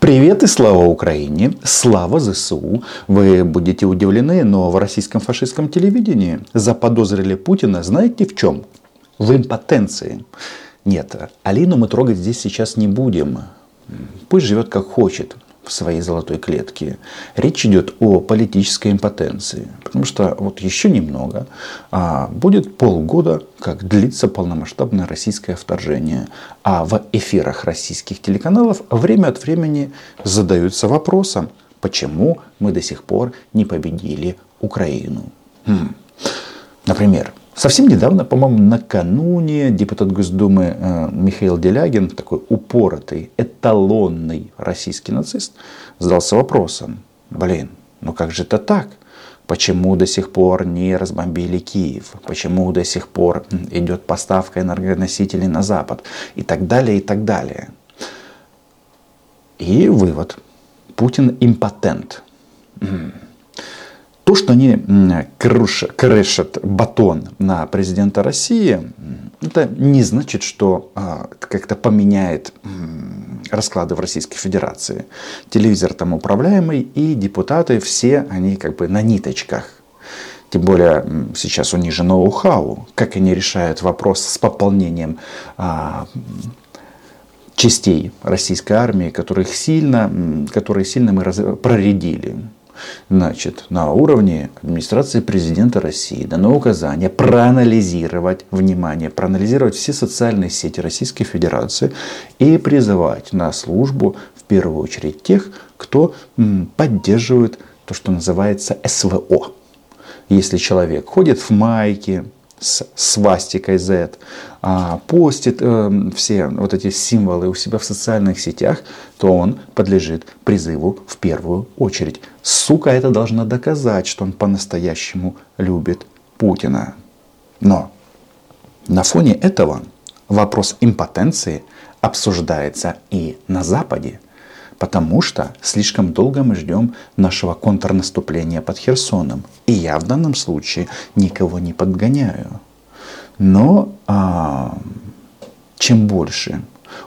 Привет и слава Украине, слава ЗСУ. Вы будете удивлены, но в российском фашистском телевидении заподозрили Путина знаете в чем? В импотенции. Нет, Алину мы трогать здесь сейчас не будем. Пусть живет как хочет в своей золотой клетке. Речь идет о политической импотенции. Потому что вот еще немного, а будет полгода, как длится полномасштабное российское вторжение. А в эфирах российских телеканалов время от времени задаются вопросом, почему мы до сих пор не победили Украину. Хм. Например, Совсем недавно, по-моему, накануне депутат Госдумы э, Михаил Делягин, такой упоротый, эталонный российский нацист, задался вопросом, блин, ну как же это так? Почему до сих пор не разбомбили Киев? Почему до сих пор идет поставка энергоносителей на Запад? И так далее, и так далее. И вывод. Путин импотент. То, что они крышат батон на президента России, это не значит, что а, как-то поменяет расклады в Российской Федерации. Телевизор там управляемый, и депутаты все, они как бы на ниточках. Тем более сейчас у них же ноу-хау, как они решают вопрос с пополнением а, частей российской армии, которых сильно, которые сильно мы проредили. Значит, на уровне администрации президента России дано указание проанализировать, внимание, проанализировать все социальные сети Российской Федерации и призывать на службу в первую очередь тех, кто поддерживает то, что называется СВО. Если человек ходит в майке, с свастикой Z, а, постит э, все вот эти символы у себя в социальных сетях, то он подлежит призыву в первую очередь. Сука это должна доказать, что он по-настоящему любит Путина. Но на фоне этого вопрос импотенции обсуждается и на Западе, потому что слишком долго мы ждем нашего контрнаступления под Херсоном. И я в данном случае никого не подгоняю. Но а, чем больше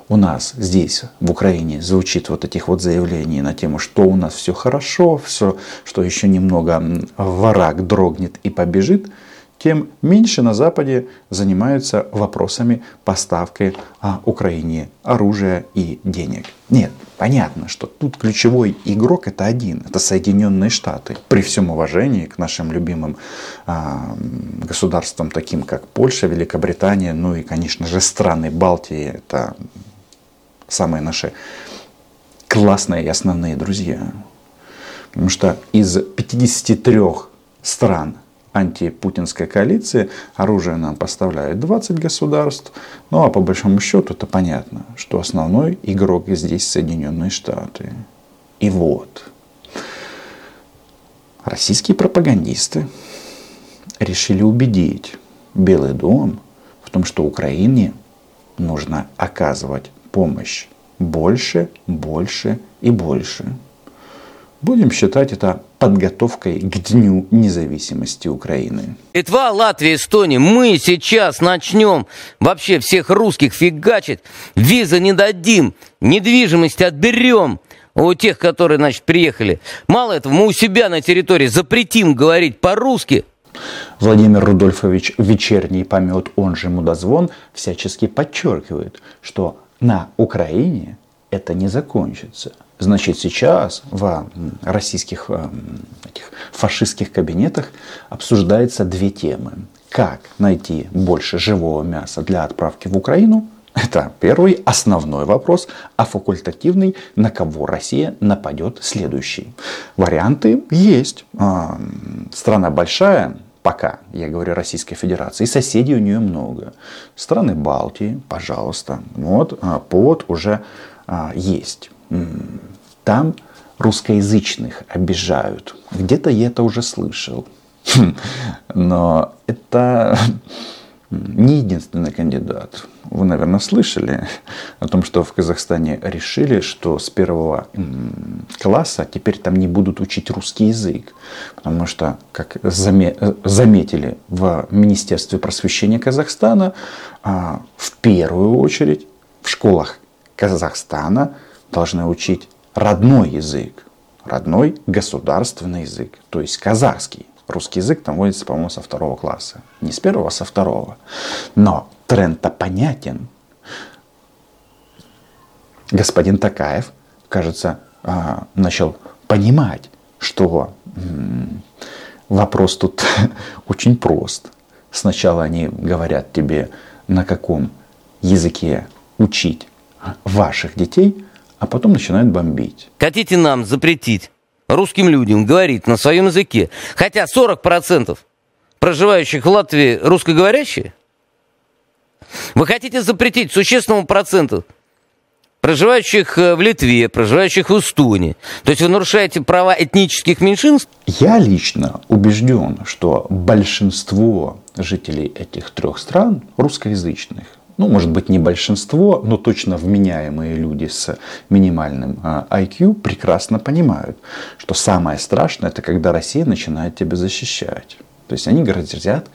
у нас здесь, в Украине, звучит вот этих вот заявлений на тему, что у нас все хорошо, все, что еще немного враг дрогнет и побежит – тем меньше на Западе занимаются вопросами поставки а, Украине оружия и денег. Нет, понятно, что тут ключевой игрок это один, это Соединенные Штаты. При всем уважении к нашим любимым а, государствам, таким как Польша, Великобритания, ну и, конечно же, страны Балтии, это самые наши классные и основные друзья. Потому что из 53 стран антипутинской коалиции оружие нам поставляет 20 государств. Ну а по большому счету это понятно, что основной игрок здесь Соединенные Штаты. И вот, российские пропагандисты решили убедить Белый дом в том, что Украине нужно оказывать помощь больше, больше и больше. Будем считать это подготовкой к Дню независимости Украины. Литва, Латвия, Эстония, мы сейчас начнем вообще всех русских фигачить, визы не дадим, недвижимость отберем у тех, которые, значит, приехали. Мало этого, мы у себя на территории запретим говорить по-русски, Владимир Рудольфович Вечерний помет, он же Мудозвон, всячески подчеркивает, что на Украине это не закончится. Значит, сейчас в российских э, этих фашистских кабинетах обсуждается две темы. Как найти больше живого мяса для отправки в Украину? Это первый основной вопрос, а факультативный, на кого Россия нападет следующий. Варианты есть. А, страна большая, пока, я говорю Российской Федерации, и соседей у нее много. Страны Балтии, пожалуйста. Вот а, повод уже а, есть там русскоязычных обижают. Где-то я это уже слышал. Но это не единственный кандидат. Вы, наверное, слышали о том, что в Казахстане решили, что с первого класса теперь там не будут учить русский язык. Потому что, как заметили в Министерстве просвещения Казахстана, а, в первую очередь в школах Казахстана должны учить родной язык, родной государственный язык, то есть казахский. Русский язык там вводится, по-моему, со второго класса. Не с первого, а со второго. Но тренд-то понятен. Господин Такаев, кажется, а, начал понимать, что вопрос тут очень прост. Сначала они говорят тебе, на каком языке учить ваших детей, а потом начинают бомбить. Хотите нам запретить русским людям говорить на своем языке, хотя 40% проживающих в Латвии русскоговорящие? Вы хотите запретить существенному проценту проживающих э, в Литве, проживающих в Эстонии. То есть вы нарушаете права этнических меньшинств? Я лично убежден, что большинство жителей этих трех стран русскоязычных. Ну, может быть, не большинство, но точно вменяемые люди с минимальным IQ а, прекрасно понимают, что самое страшное, это когда Россия начинает тебя защищать. То есть они грозят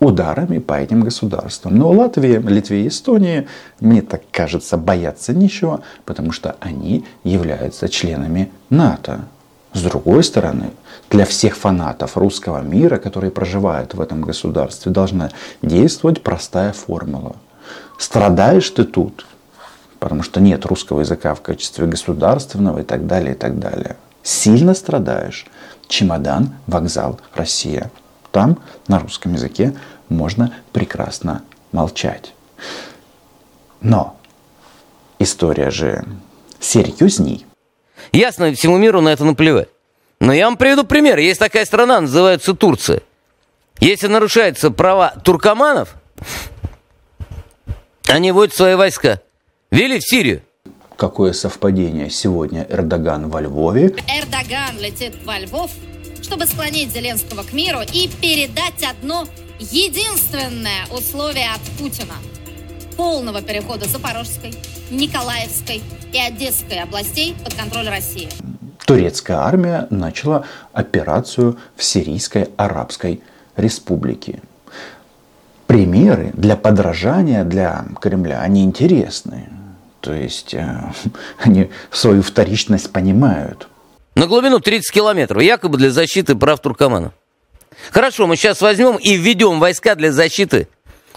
ударами по этим государствам. Но Латвии, Литве и Эстонии, мне так кажется, бояться ничего, потому что они являются членами НАТО. С другой стороны, для всех фанатов русского мира, которые проживают в этом государстве, должна действовать простая формула. Страдаешь ты тут, потому что нет русского языка в качестве государственного и так далее, и так далее. Сильно страдаешь. Чемодан, вокзал, Россия. Там на русском языке можно прекрасно молчать. Но история же серьезней. Ясно, всему миру на это наплевать. Но я вам приведу пример. Есть такая страна, называется Турция. Если нарушаются права туркоманов, они вводят свои войска. Вели в Сирию. Какое совпадение. Сегодня Эрдоган во Львове. Эрдоган летит во Львов, чтобы склонить Зеленского к миру и передать одно единственное условие от Путина – полного перехода Запорожской, Николаевской и Одесской областей под контроль России. Турецкая армия начала операцию в Сирийской Арабской Республике. Примеры для подражания для Кремля, они интересны. То есть э, они свою вторичность понимают. На глубину 30 километров, якобы для защиты прав туркоманов. Хорошо, мы сейчас возьмем и введем войска для защиты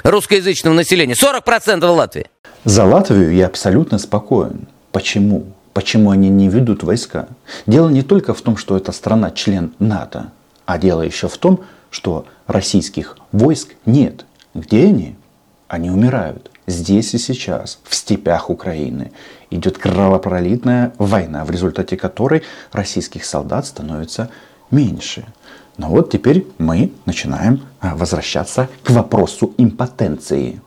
русскоязычного населения. 40% в Латвии. За Латвию я абсолютно спокоен. Почему? Почему они не ведут войска? Дело не только в том, что эта страна член НАТО, а дело еще в том, что российских войск нет. Где они? Они умирают. Здесь и сейчас, в степях Украины, идет кровопролитная война, в результате которой российских солдат становится меньше. Но вот теперь мы начинаем а, возвращаться к вопросу импотенции.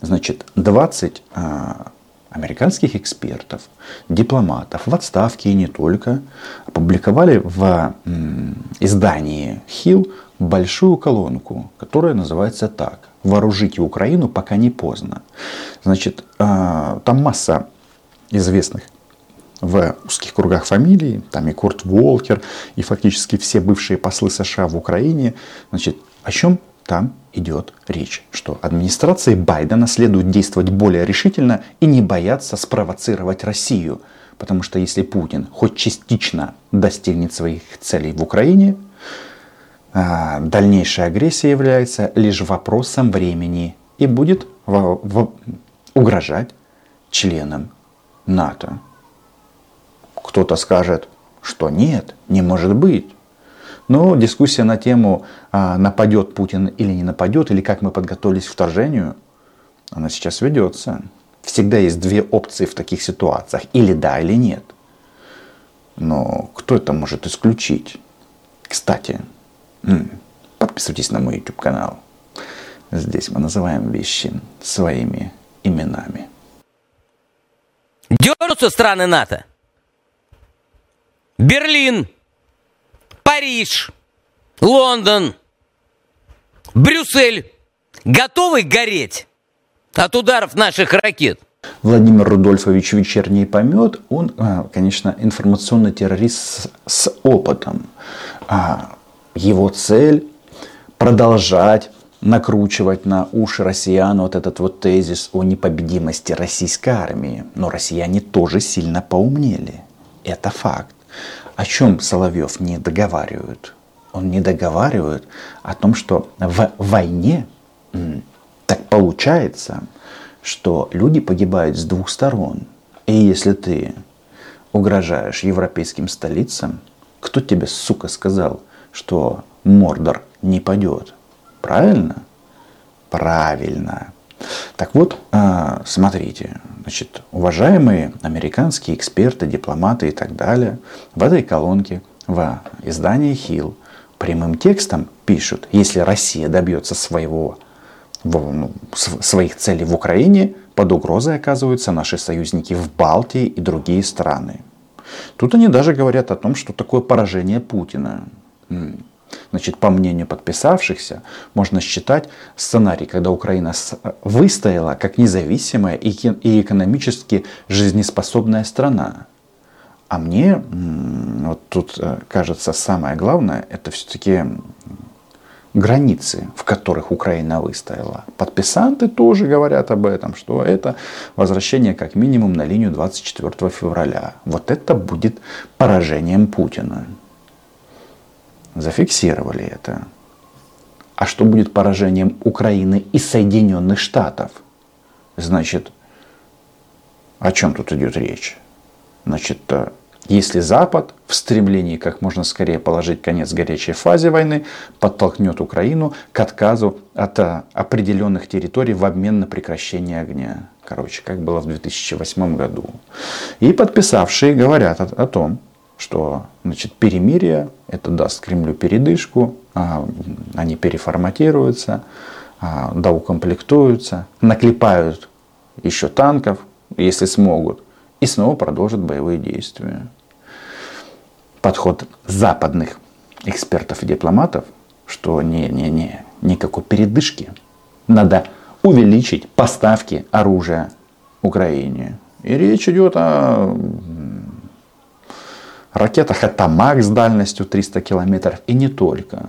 Значит, 20 а, американских экспертов, дипломатов в отставке и не только, опубликовали в издании Hill большую колонку, которая называется так. «Вооружите Украину, пока не поздно». Значит, а, там масса известных в узких кругах фамилий, там и Курт Волкер, и фактически все бывшие послы США в Украине. Значит, о чем там идет речь? Что администрации Байдена следует действовать более решительно и не бояться спровоцировать Россию. Потому что если Путин хоть частично достигнет своих целей в Украине, дальнейшая агрессия является лишь вопросом времени и будет угрожать членам НАТО. Кто-то скажет, что нет, не может быть. Но дискуссия на тему, а, нападет Путин или не нападет, или как мы подготовились к вторжению, она сейчас ведется. Всегда есть две опции в таких ситуациях. Или да, или нет. Но кто это может исключить? Кстати, подписывайтесь на мой YouTube канал. Здесь мы называем вещи своими именами. Дернутся страны НАТО. Берлин, Париж, Лондон, Брюссель готовы гореть от ударов наших ракет? Владимир Рудольфович Вечерний помет, он, а, конечно, информационный террорист с опытом. Его цель продолжать накручивать на уши россиян вот этот вот тезис о непобедимости российской армии. Но россияне тоже сильно поумнели. Это факт. О чем Соловьев не договаривает? Он не договаривает о том, что в войне так получается, что люди погибают с двух сторон. И если ты угрожаешь европейским столицам, кто тебе, сука, сказал, что Мордор не падет? Правильно? Правильно. Так вот, а, смотрите, значит, уважаемые американские эксперты, дипломаты и так далее, в этой колонке в издании Хилл прямым текстом пишут, если Россия добьется своего, ну, своих целей в Украине, под угрозой оказываются наши союзники в Балтии и другие страны. Тут они даже говорят о том, что такое поражение Путина. Значит, по мнению подписавшихся, можно считать сценарий, когда Украина выстояла как независимая и экономически жизнеспособная страна. А мне вот тут э, кажется самое главное, это все-таки границы, в которых Украина выстояла. Подписанты тоже говорят об этом, что это возвращение как минимум на линию 24 февраля. Вот это будет поражением Путина зафиксировали это. А что будет поражением Украины и Соединенных Штатов? Значит, о чем тут идет речь? Значит, э, если Запад в стремлении как можно скорее положить конец горячей фазе войны подтолкнет Украину к отказу от э, определенных территорий в обмен на прекращение огня. Короче, как было в 2008 году. И подписавшие говорят о, о том, что значит, перемирие, это даст Кремлю передышку, а, они переформатируются, а, доукомплектуются, наклепают еще танков, если смогут, и снова продолжат боевые действия. Подход западных экспертов и дипломатов, что не-не-не, никакой передышки. Надо увеличить поставки оружия Украине. И речь идет о ракетах «Атамак» с дальностью 300 километров и не только.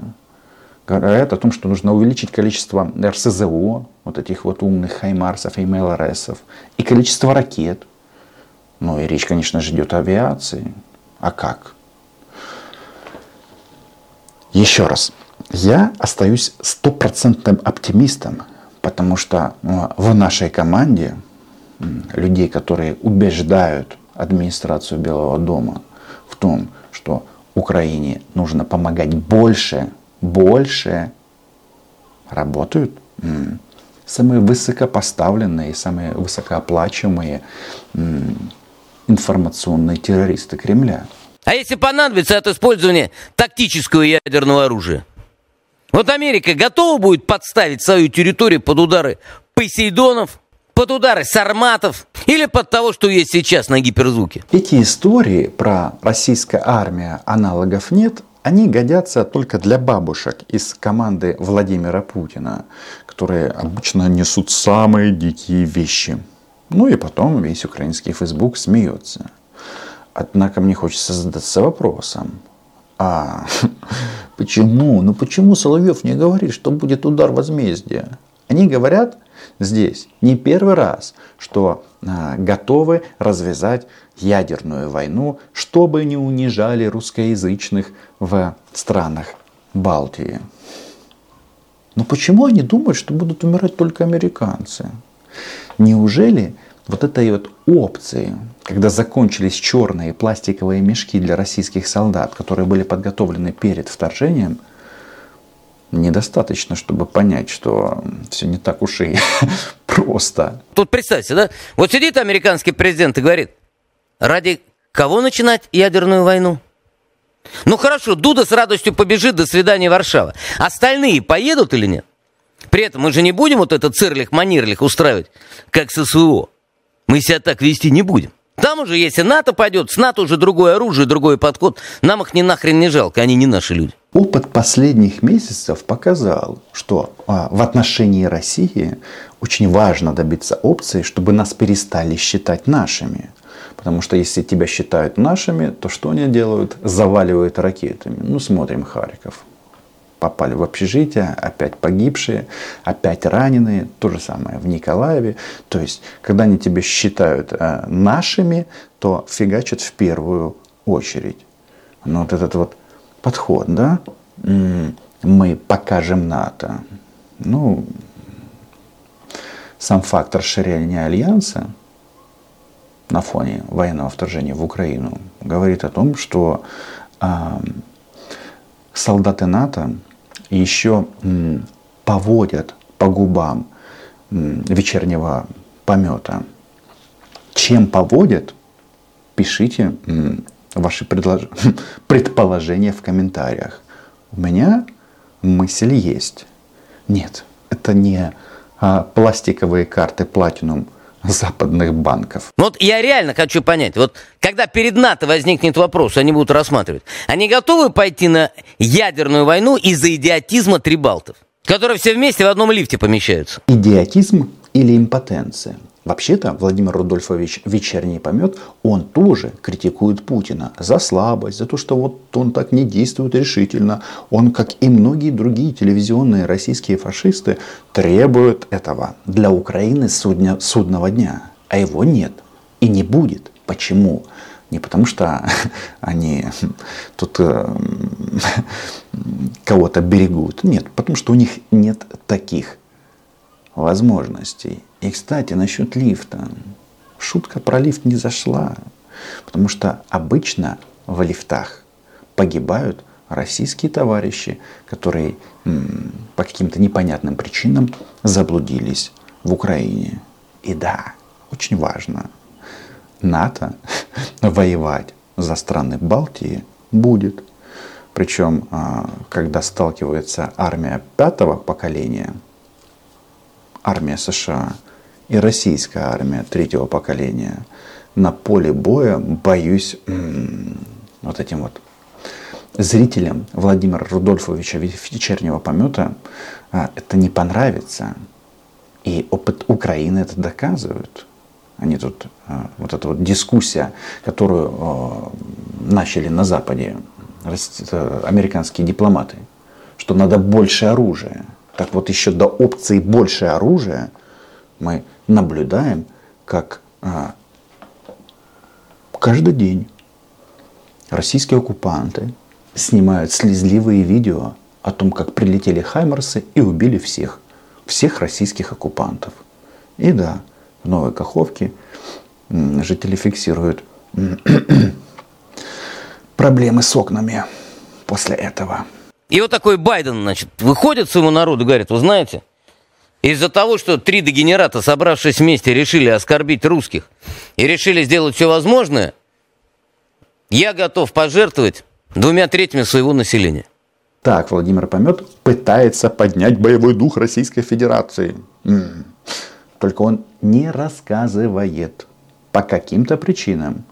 Говорят о том, что нужно увеличить количество РСЗО, вот этих вот умных Хаймарсов и МЛРСов, и количество ракет. Ну и речь, конечно же, идет о авиации. А как? Еще раз, я остаюсь стопроцентным оптимистом, потому что ну, в нашей команде людей, которые убеждают администрацию Белого дома в том, что Украине нужно помогать больше, больше, работают самые высокопоставленные, самые высокооплачиваемые информационные террористы Кремля. А если понадобится от использования тактического ядерного оружия? Вот Америка готова будет подставить свою территорию под удары Посейдонов, под удары сарматов или под того, что есть сейчас на гиперзвуке. Эти истории про российская армия аналогов нет, они годятся только для бабушек из команды Владимира Путина, которые обычно несут самые дикие вещи. Ну и потом весь украинский фейсбук смеется. Однако мне хочется задаться вопросом, а почему? Ну почему Соловьев не говорит, что будет удар возмездия? Они говорят, здесь не первый раз, что готовы развязать ядерную войну, чтобы не унижали русскоязычных в странах Балтии. Но почему они думают, что будут умирать только американцы? Неужели вот этой вот опции, когда закончились черные пластиковые мешки для российских солдат, которые были подготовлены перед вторжением, недостаточно, чтобы понять, что все не так уж и просто. Тут представьте, да? Вот сидит американский президент и говорит, ради кого начинать ядерную войну? Ну хорошо, Дуда с радостью побежит, до свидания, Варшава. Остальные поедут или нет? При этом мы же не будем вот этот цирлих-манирлих устраивать, как ССО. Мы себя так вести не будем. Там уже, если НАТО пойдет, с НАТО уже другое оружие, другой подход. Нам их ни нахрен не жалко, они не наши люди. Опыт последних месяцев показал, что а, в отношении России очень важно добиться опции, чтобы нас перестали считать нашими. Потому что если тебя считают нашими, то что они делают? Заваливают ракетами. Ну, смотрим Харьков. Попали в общежитие, опять погибшие, опять раненые. То же самое в Николаеве. То есть, когда они тебя считают э, нашими, то фигачат в первую очередь. Но вот этот вот подход, да, мы покажем НАТО. Ну, сам факт расширения альянса на фоне военного вторжения в Украину говорит о том, что э, солдаты НАТО еще м, поводят по губам м, вечернего помета. Чем поводят, пишите м, ваши предлож... предположения в комментариях. У меня мысль есть. Нет, это не а, пластиковые карты Platinum западных банков. Вот я реально хочу понять, вот когда перед НАТО возникнет вопрос, они будут рассматривать, они готовы пойти на ядерную войну из-за идиотизма трибалтов, которые все вместе в одном лифте помещаются? Идиотизм или импотенция? Вообще-то Владимир Рудольфович «Вечерний помет», он тоже критикует Путина за слабость, за то, что вот он так не действует решительно. Он, как и многие другие телевизионные российские фашисты, требует этого для Украины судня, судного дня. А его нет и не будет. Почему? Не потому что они тут э, кого-то берегут. Нет, потому что у них нет таких возможностей. И, кстати, насчет лифта. Шутка про лифт не зашла. Потому что обычно в лифтах погибают российские товарищи, которые по каким-то непонятным причинам заблудились в Украине. И да, очень важно, НАТО воевать за страны Балтии будет. Причем, а, когда сталкивается армия пятого поколения – армия США и российская армия третьего поколения на поле боя, боюсь, вот этим вот зрителям Владимира Рудольфовича вечернего помета а, это не понравится. И опыт Украины это доказывает. Они тут, а, вот эта вот дискуссия, которую а, начали на Западе американские дипломаты, что надо больше оружия – так вот еще до опции больше оружия мы наблюдаем, как а, каждый день российские оккупанты снимают слезливые видео о том, как прилетели хаймерсы и убили всех, всех российских оккупантов. И да, в Новой Каховке жители фиксируют проблемы с окнами после этого. И вот такой Байден, значит, выходит своему народу и говорит, вы знаете, из-за того, что три дегенерата, собравшись вместе, решили оскорбить русских и решили сделать все возможное, я готов пожертвовать двумя третьими своего населения. Так, Владимир Помет пытается поднять боевой дух Российской Федерации. Только он не рассказывает по каким-то причинам,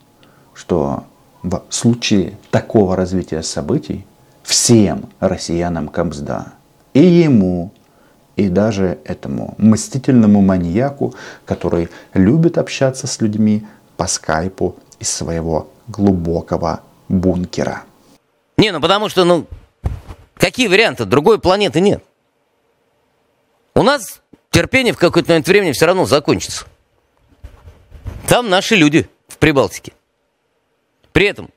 что в случае такого развития событий всем россиянам Кобзда. И ему, и даже этому мстительному маньяку, который любит общаться с людьми по скайпу из своего глубокого бункера. Не, ну потому что, ну, какие варианты? Другой планеты нет. У нас терпение в какой-то момент времени все равно закончится. Там наши люди в Прибалтике. При этом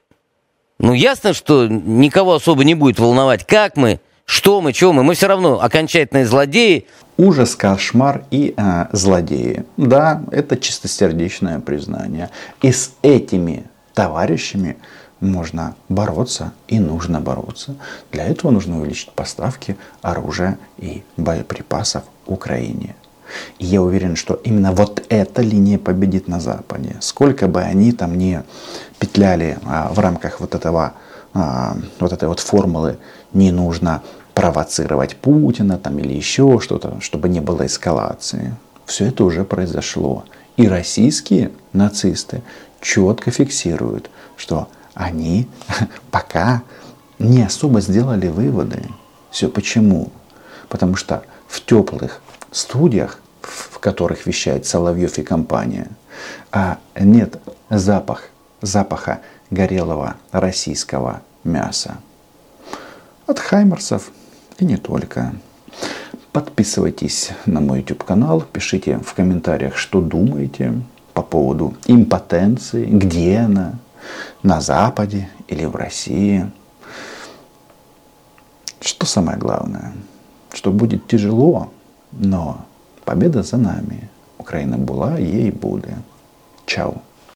ну, ясно, что никого особо не будет волновать, как мы, что мы, чего мы. Мы все равно окончательные злодеи. Ужас, кошмар и э, злодеи. Да, это чистосердечное признание. И с этими товарищами можно бороться и нужно бороться. Для этого нужно увеличить поставки оружия и боеприпасов Украине. И я уверен, что именно вот эта линия победит на Западе. Сколько бы они там не петляли а, в рамках вот этого, а, вот этой вот формулы, не нужно провоцировать Путина там или еще что-то, чтобы не было эскалации. Все это уже произошло. И российские нацисты четко фиксируют, что они пока не особо сделали выводы. Все почему? Потому что в теплых студиях, в которых вещает Соловьев и компания, а нет запах, запаха горелого российского мяса. От Хаймерсов и не только. Подписывайтесь на мой YouTube канал, пишите в комментариях, что думаете по поводу импотенции, где она, на Западе или в России. Что самое главное? Что будет тяжело, но победа за нами. Украина была, ей будет. Чао.